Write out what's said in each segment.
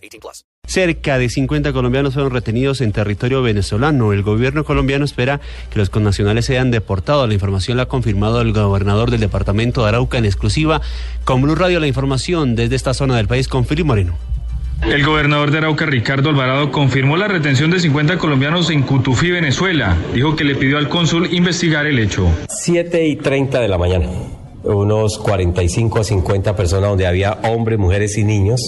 18 plus. Cerca de 50 colombianos fueron retenidos en territorio venezolano. El gobierno colombiano espera que los connacionales sean deportados. La información la ha confirmado el gobernador del departamento de Arauca en exclusiva con Blue Radio. La información desde esta zona del país con Filipe Moreno. El gobernador de Arauca, Ricardo Alvarado, confirmó la retención de 50 colombianos en Cutufí, Venezuela. Dijo que le pidió al cónsul investigar el hecho. 7 y 30 de la mañana. Unos 45 a 50 personas donde había hombres, mujeres y niños.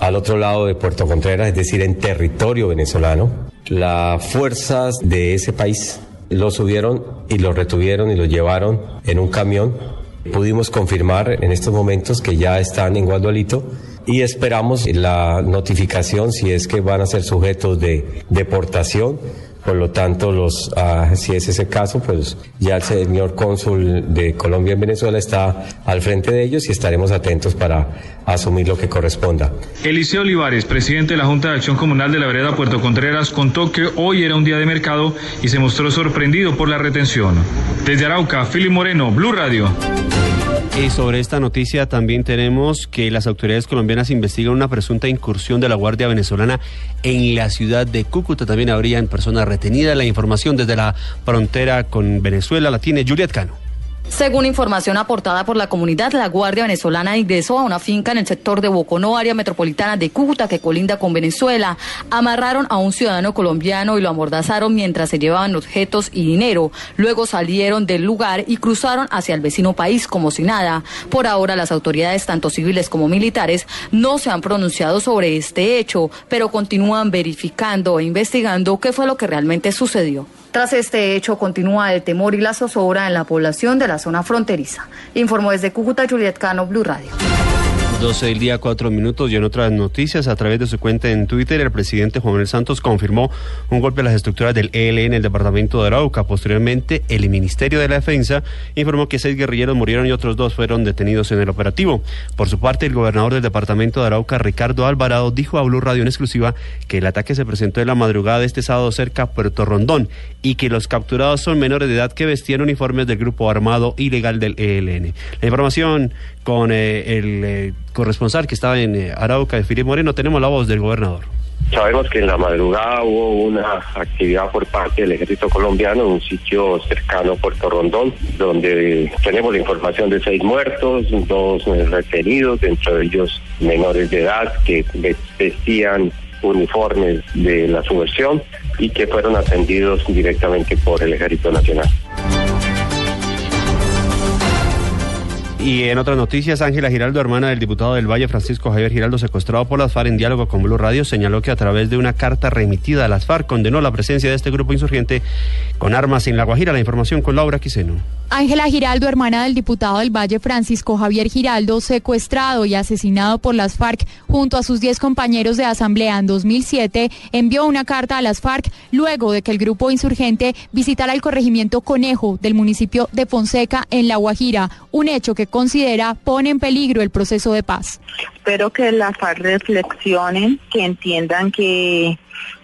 Al otro lado de Puerto Contreras, es decir, en territorio venezolano. Las fuerzas de ese país lo subieron y lo retuvieron y lo llevaron en un camión. Pudimos confirmar en estos momentos que ya están en Guadalito y esperamos la notificación si es que van a ser sujetos de deportación. Por lo tanto, los, uh, si es ese caso, pues ya el señor cónsul de Colombia en Venezuela está al frente de ellos y estaremos atentos para asumir lo que corresponda. Eliseo Olivares, presidente de la Junta de Acción Comunal de la Vereda Puerto Contreras, contó que hoy era un día de mercado y se mostró sorprendido por la retención. Desde Arauca, Fili Moreno, Blue Radio. Y sobre esta noticia también tenemos que las autoridades colombianas investigan una presunta incursión de la Guardia Venezolana en la ciudad de Cúcuta. También habrían personas retenidas. La información desde la frontera con Venezuela la tiene Juliet Cano. Según información aportada por la comunidad, la Guardia Venezolana ingresó a una finca en el sector de Boconó, área metropolitana de Cúcuta, que colinda con Venezuela. Amarraron a un ciudadano colombiano y lo amordazaron mientras se llevaban objetos y dinero. Luego salieron del lugar y cruzaron hacia el vecino país como si nada. Por ahora, las autoridades, tanto civiles como militares, no se han pronunciado sobre este hecho, pero continúan verificando e investigando qué fue lo que realmente sucedió. Tras este hecho, continúa el temor y la zozobra en la población de la zona fronteriza. Informó desde Cúcuta Juliet Cano, Blue Radio. 12 del día, 4 minutos y en otras noticias, a través de su cuenta en Twitter, el presidente Juan Santos confirmó un golpe a las estructuras del ELN en el departamento de Arauca. Posteriormente, el Ministerio de la Defensa informó que seis guerrilleros murieron y otros dos fueron detenidos en el operativo. Por su parte, el gobernador del departamento de Arauca, Ricardo Alvarado, dijo a Blue Radio en exclusiva que el ataque se presentó en la madrugada de este sábado cerca a Puerto Rondón y que los capturados son menores de edad que vestían uniformes del grupo armado ilegal del ELN. La información con eh, el eh, corresponsal que estaba en eh, Arauca Filipe Moreno, tenemos la voz del gobernador. Sabemos que en la madrugada hubo una actividad por parte del ejército colombiano en un sitio cercano a Puerto Rondón, donde tenemos la información de seis muertos, dos retenidos, dentro de ellos menores de edad que vestían uniformes de la subversión y que fueron atendidos directamente por el Ejército Nacional. Y en otras noticias, Ángela Giraldo, hermana del diputado del Valle, Francisco Javier Giraldo, secuestrado por las FARC en diálogo con Blue Radio, señaló que a través de una carta remitida a las FARC condenó la presencia de este grupo insurgente con armas en La Guajira. La información con Laura Quiseno. Ángela Giraldo, hermana del diputado del Valle, Francisco Javier Giraldo, secuestrado y asesinado por las FARC junto a sus 10 compañeros de asamblea en 2007, envió una carta a las FARC luego de que el grupo insurgente visitara el corregimiento Conejo del municipio de Fonseca en La Guajira, un hecho que considera pone en peligro el proceso de paz. Espero que las FARC reflexionen, que entiendan que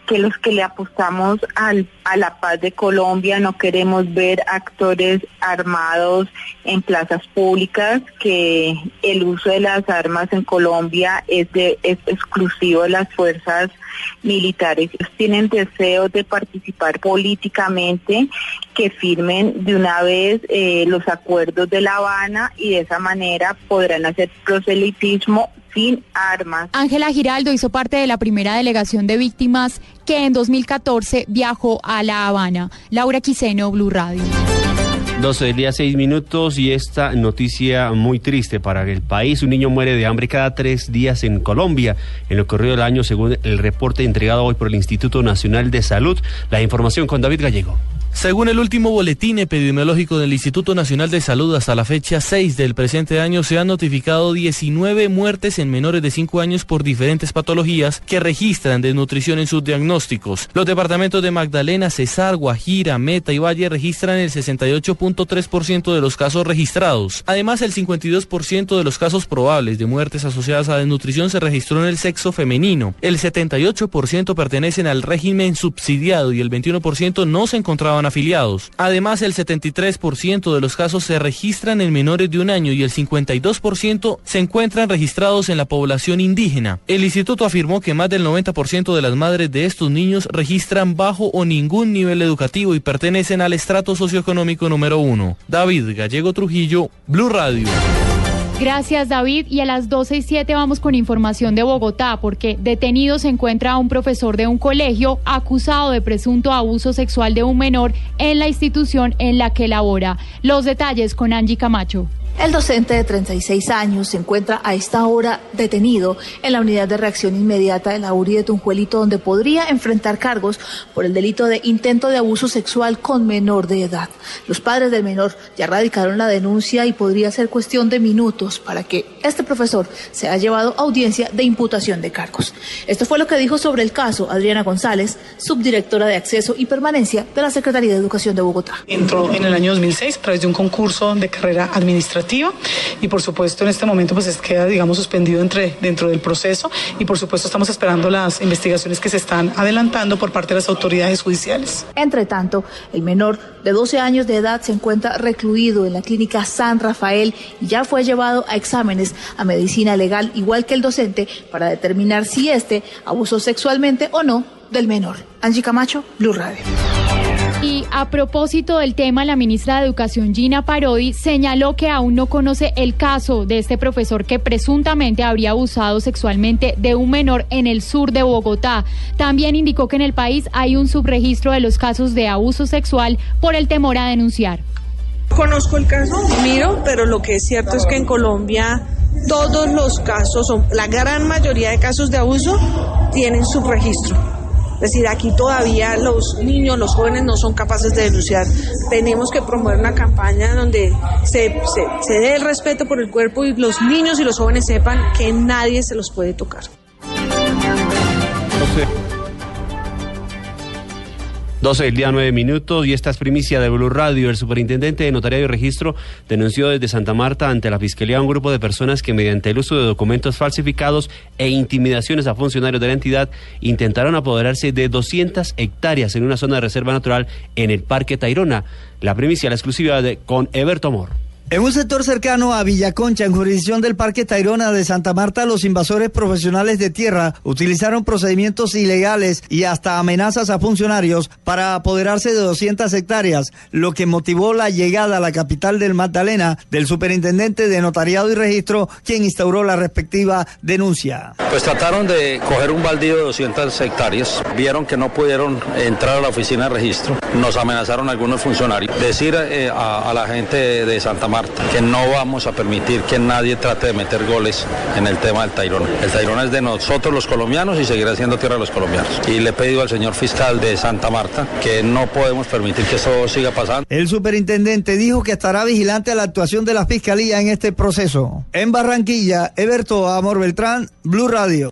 que los que le apostamos al, a la paz de Colombia no queremos ver actores armados en plazas públicas, que el uso de las armas en Colombia es, de, es exclusivo de las fuerzas militares. Ellos tienen deseos de participar políticamente, que firmen de una vez eh, los acuerdos de La Habana y de esa manera podrán hacer proselitismo sin armas. Ángela Giraldo hizo parte de la primera delegación de víctimas que en 2014 viajó a La Habana. Laura Quiseno, Blue Radio. 12 del día, 6 minutos y esta noticia muy triste para el país. Un niño muere de hambre cada tres días en Colombia en lo corrido del año, según el reporte entregado hoy por el Instituto Nacional de Salud. La información con David Gallego. Según el último boletín epidemiológico del Instituto Nacional de Salud, hasta la fecha 6 del presente año se han notificado 19 muertes en menores de 5 años por diferentes patologías que registran desnutrición en sus diagnósticos. Los departamentos de Magdalena, Cesar, Guajira, Meta y Valle registran el 68.3% de los casos registrados. Además, el 52% de los casos probables de muertes asociadas a desnutrición se registró en el sexo femenino. El 78% pertenecen al régimen subsidiado y el 21% no se encontraban afiliados. Además, el 73% de los casos se registran en menores de un año y el 52% se encuentran registrados en la población indígena. El instituto afirmó que más del 90% de las madres de estos niños registran bajo o ningún nivel educativo y pertenecen al estrato socioeconómico número uno. David Gallego Trujillo, Blue Radio. Gracias David y a las 12 y 7 vamos con información de Bogotá porque detenido se encuentra un profesor de un colegio acusado de presunto abuso sexual de un menor en la institución en la que labora. Los detalles con Angie Camacho. El docente de 36 años se encuentra a esta hora detenido en la unidad de reacción inmediata de la URI de Tunjuelito, donde podría enfrentar cargos por el delito de intento de abuso sexual con menor de edad. Los padres del menor ya radicaron la denuncia y podría ser cuestión de minutos para que este profesor sea llevado a audiencia de imputación de cargos. Esto fue lo que dijo sobre el caso Adriana González, subdirectora de acceso y permanencia de la Secretaría de Educación de Bogotá. Entró en el año 2006 a través de un concurso de carrera administrativa y por supuesto en este momento pues queda digamos suspendido entre, dentro del proceso y por supuesto estamos esperando las investigaciones que se están adelantando por parte de las autoridades judiciales. Entre tanto, el menor de 12 años de edad se encuentra recluido en la clínica San Rafael y ya fue llevado a exámenes a medicina legal igual que el docente para determinar si este abusó sexualmente o no del menor. Angie Camacho, Blue Radio. Y a propósito del tema, la ministra de Educación Gina Parodi señaló que aún no conoce el caso de este profesor que presuntamente habría abusado sexualmente de un menor en el sur de Bogotá. También indicó que en el país hay un subregistro de los casos de abuso sexual por el temor a denunciar. Conozco el caso, miro, pero lo que es cierto es que en Colombia todos los casos, la gran mayoría de casos de abuso, tienen subregistro. Es decir, aquí todavía los niños, los jóvenes no son capaces de denunciar. Tenemos que promover una campaña donde se, se, dé el respeto por el cuerpo y los niños y los jóvenes sepan que nadie se los puede tocar. 12 del día, 9 minutos, y esta es primicia de Blue Radio. El superintendente de Notariado y Registro denunció desde Santa Marta ante la Fiscalía a un grupo de personas que, mediante el uso de documentos falsificados e intimidaciones a funcionarios de la entidad, intentaron apoderarse de 200 hectáreas en una zona de reserva natural en el Parque Tairona. La primicia, la exclusiva de con Everto Amor. En un sector cercano a Villaconcha, en jurisdicción del Parque Tayrona de Santa Marta, los invasores profesionales de tierra utilizaron procedimientos ilegales y hasta amenazas a funcionarios para apoderarse de 200 hectáreas, lo que motivó la llegada a la capital del Magdalena del superintendente de Notariado y Registro, quien instauró la respectiva denuncia. Pues trataron de coger un baldío de 200 hectáreas, vieron que no pudieron entrar a la oficina de registro, nos amenazaron algunos funcionarios, decir eh, a la gente de Santa Marta, que no vamos a permitir que nadie trate de meter goles en el tema del Tairona. El Tairona es de nosotros los colombianos y seguirá siendo tierra de los colombianos. Y le he pedido al señor fiscal de Santa Marta que no podemos permitir que eso siga pasando. El superintendente dijo que estará vigilante a la actuación de la fiscalía en este proceso. En Barranquilla, Eberto Amor Beltrán, Blue Radio.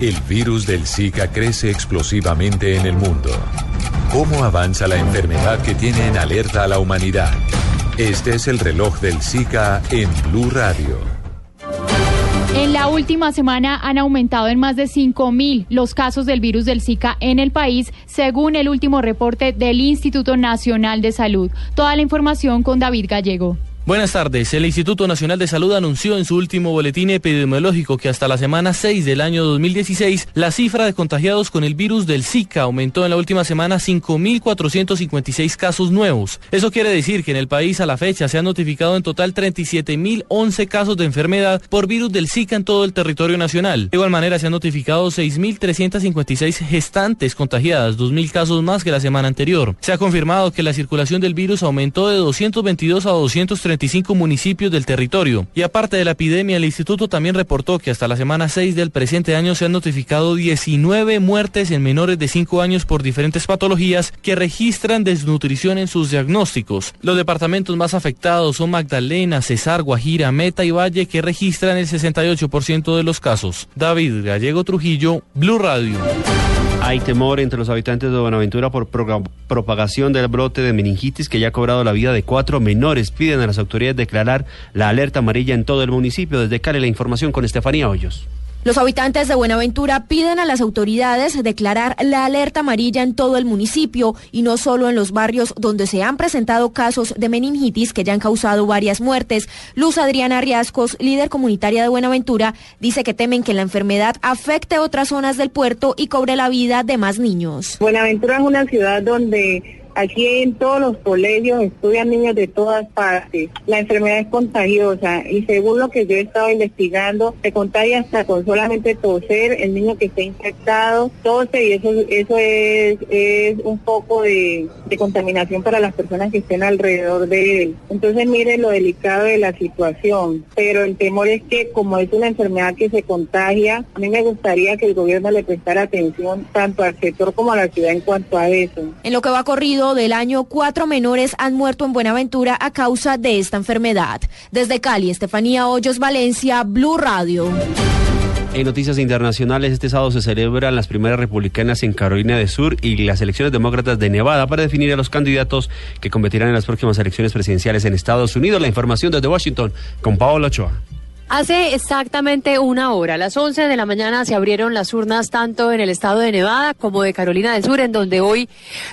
El virus del Zika crece explosivamente en el mundo. ¿Cómo avanza la enfermedad que tiene en alerta a la humanidad? Este es el reloj del Zika en Blue Radio. En la última semana han aumentado en más de 5.000 los casos del virus del Zika en el país, según el último reporte del Instituto Nacional de Salud. Toda la información con David Gallego. Buenas tardes. El Instituto Nacional de Salud anunció en su último boletín epidemiológico que hasta la semana 6 del año 2016 la cifra de contagiados con el virus del Zika aumentó en la última semana 5.456 casos nuevos. Eso quiere decir que en el país a la fecha se han notificado en total 37.011 casos de enfermedad por virus del Zika en todo el territorio nacional. De igual manera se han notificado 6.356 gestantes contagiadas, 2.000 casos más que la semana anterior. Se ha confirmado que la circulación del virus aumentó de 222 a 230 35 municipios del territorio. Y aparte de la epidemia, el instituto también reportó que hasta la semana 6 del presente año se han notificado 19 muertes en menores de 5 años por diferentes patologías que registran desnutrición en sus diagnósticos. Los departamentos más afectados son Magdalena, Cesar, Guajira, Meta y Valle que registran el 68% de los casos. David Gallego Trujillo, Blue Radio. Hay temor entre los habitantes de Buenaventura por propagación del brote de meningitis que ya ha cobrado la vida de cuatro menores. Piden a las autoridades declarar la alerta amarilla en todo el municipio. Desde Cali la información con Estefanía Hoyos. Los habitantes de Buenaventura piden a las autoridades declarar la alerta amarilla en todo el municipio y no solo en los barrios donde se han presentado casos de meningitis que ya han causado varias muertes. Luz Adriana Riascos, líder comunitaria de Buenaventura, dice que temen que la enfermedad afecte otras zonas del puerto y cobre la vida de más niños. Buenaventura es una ciudad donde Aquí en todos los colegios estudian niños de todas partes. La enfermedad es contagiosa y según lo que yo he estado investigando, se contagia hasta con solamente toser el niño que está infectado, tose y eso, eso es, es un poco de, de contaminación para las personas que estén alrededor de él. Entonces mire lo delicado de la situación, pero el temor es que como es una enfermedad que se contagia, a mí me gustaría que el gobierno le prestara atención tanto al sector como a la ciudad en cuanto a eso. En lo que va corrido del año, cuatro menores han muerto en Buenaventura a causa de esta enfermedad. Desde Cali, Estefanía Hoyos, Valencia, Blue Radio. En noticias internacionales, este sábado se celebran las primeras republicanas en Carolina del Sur y las elecciones demócratas de Nevada para definir a los candidatos que competirán en las próximas elecciones presidenciales en Estados Unidos. La información desde Washington con Paola Ochoa. Hace exactamente una hora, a las 11 de la mañana, se abrieron las urnas tanto en el estado de Nevada como de Carolina del Sur, en donde hoy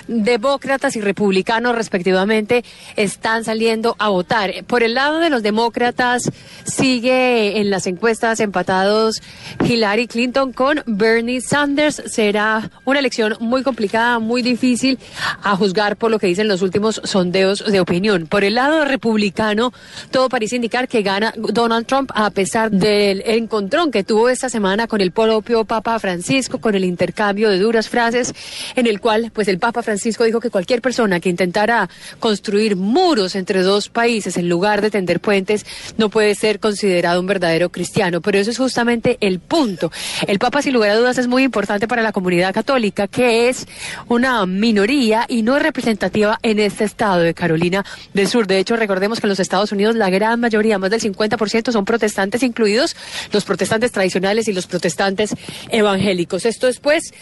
demócratas y republicanos respectivamente están saliendo a votar. Por el lado de los demócratas sigue en las encuestas empatados Hillary Clinton con Bernie Sanders. Será una elección muy complicada, muy difícil a juzgar por lo que dicen los últimos sondeos de opinión. Por el lado republicano, todo parece indicar que gana Donald Trump a pesar del encontrón que tuvo esta semana con el propio Papa Francisco, con el intercambio de duras frases, en el cual pues el Papa Francisco dijo que cualquier persona que intentara construir muros entre dos países en lugar de tender puentes no puede ser considerado un verdadero cristiano. Pero eso es justamente el punto. El Papa, sin lugar a dudas, es muy importante para la comunidad católica, que es una minoría y no es representativa en este estado de Carolina del Sur. De hecho, recordemos que en los Estados Unidos la gran mayoría, más del 50%, son protestantes incluidos los protestantes tradicionales y los protestantes evangélicos. Esto es pues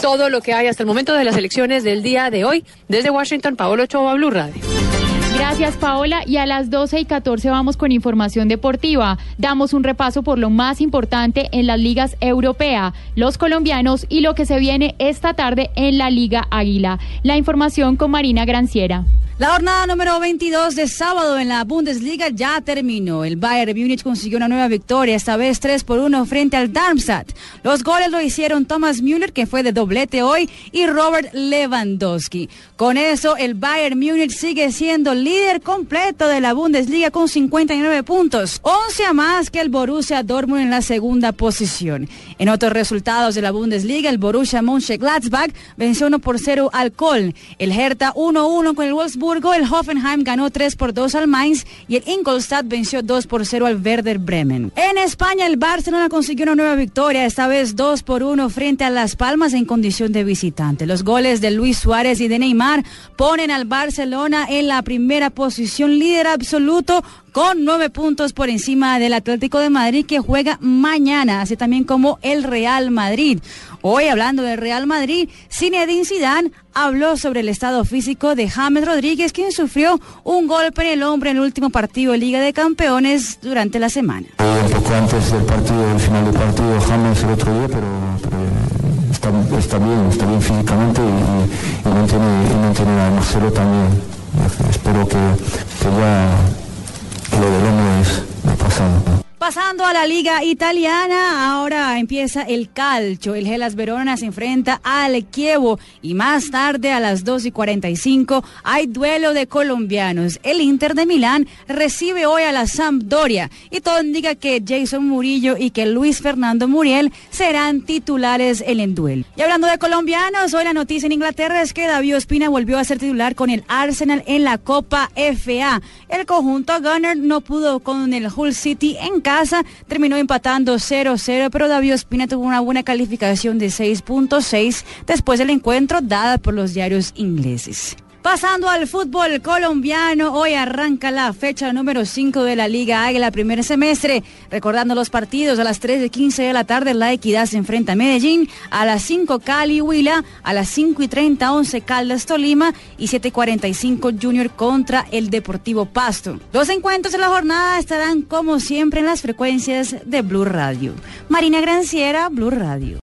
todo lo que hay hasta el momento de las elecciones del día de hoy. Desde Washington, Paolo Ochoa, Blue Radio. Gracias Paola y a las 12 y 14 vamos con información deportiva. Damos un repaso por lo más importante en las ligas europeas, los colombianos y lo que se viene esta tarde en la Liga Águila. La información con Marina Granciera. La jornada número 22 de sábado en la Bundesliga ya terminó. El Bayern Múnich consiguió una nueva victoria, esta vez 3 por 1 frente al Darmstadt. Los goles lo hicieron Thomas Müller, que fue de doblete hoy, y Robert Lewandowski. Con eso, el Bayern Múnich sigue siendo líder completo de la Bundesliga con 59 puntos, 11 a más que el Borussia Dortmund en la segunda posición. En otros resultados de la Bundesliga, el Borussia Mönchengladbach venció 1 por 0 al Köln, el Hertha 1-1 con el Wolfsburg el Hoffenheim ganó 3 por 2 al Mainz y el Ingolstadt venció 2 por 0 al Werder Bremen. En España, el Barcelona consiguió una nueva victoria, esta vez 2 por 1 frente a Las Palmas en condición de visitante. Los goles de Luis Suárez y de Neymar ponen al Barcelona en la primera posición, líder absoluto con nueve puntos por encima del Atlético de Madrid que juega mañana, así también como el Real Madrid. Hoy hablando del Real Madrid, Zinedine Zidane habló sobre el estado físico de James Rodríguez, quien sufrió un golpe en el hombro en el último partido de Liga de Campeones durante la semana. Un poco antes del partido, del final del partido, James el otro día, pero, está, bien, está bien físicamente y, no, tiene, nada. Marcelo también. Espero que, que ya lo del hombro es pasado. Pasando a la liga italiana, ahora empieza el calcio. El Gelas Verona se enfrenta al Kievo y más tarde a las 2 y 45 hay duelo de colombianos. El Inter de Milán recibe hoy a la Sampdoria y todo indica que Jason Murillo y que Luis Fernando Muriel serán titulares en el duelo. Y hablando de colombianos, hoy la noticia en Inglaterra es que David Ospina volvió a ser titular con el Arsenal en la Copa FA. El conjunto Gunner no pudo con el Hull City en casa, terminó empatando 0-0, pero David Ospina tuvo una buena calificación de 6.6 después del encuentro dada por los diarios ingleses. Pasando al fútbol colombiano, hoy arranca la fecha número 5 de la Liga Águila primer semestre. Recordando los partidos, a las 3 de 15 de la tarde La Equidad se enfrenta a Medellín, a las 5 Cali Huila, a las 5 y 30 11 Caldas Tolima y 7.45 Junior contra el Deportivo Pasto. Los encuentros de la jornada estarán como siempre en las frecuencias de Blue Radio. Marina Granciera, Blue Radio.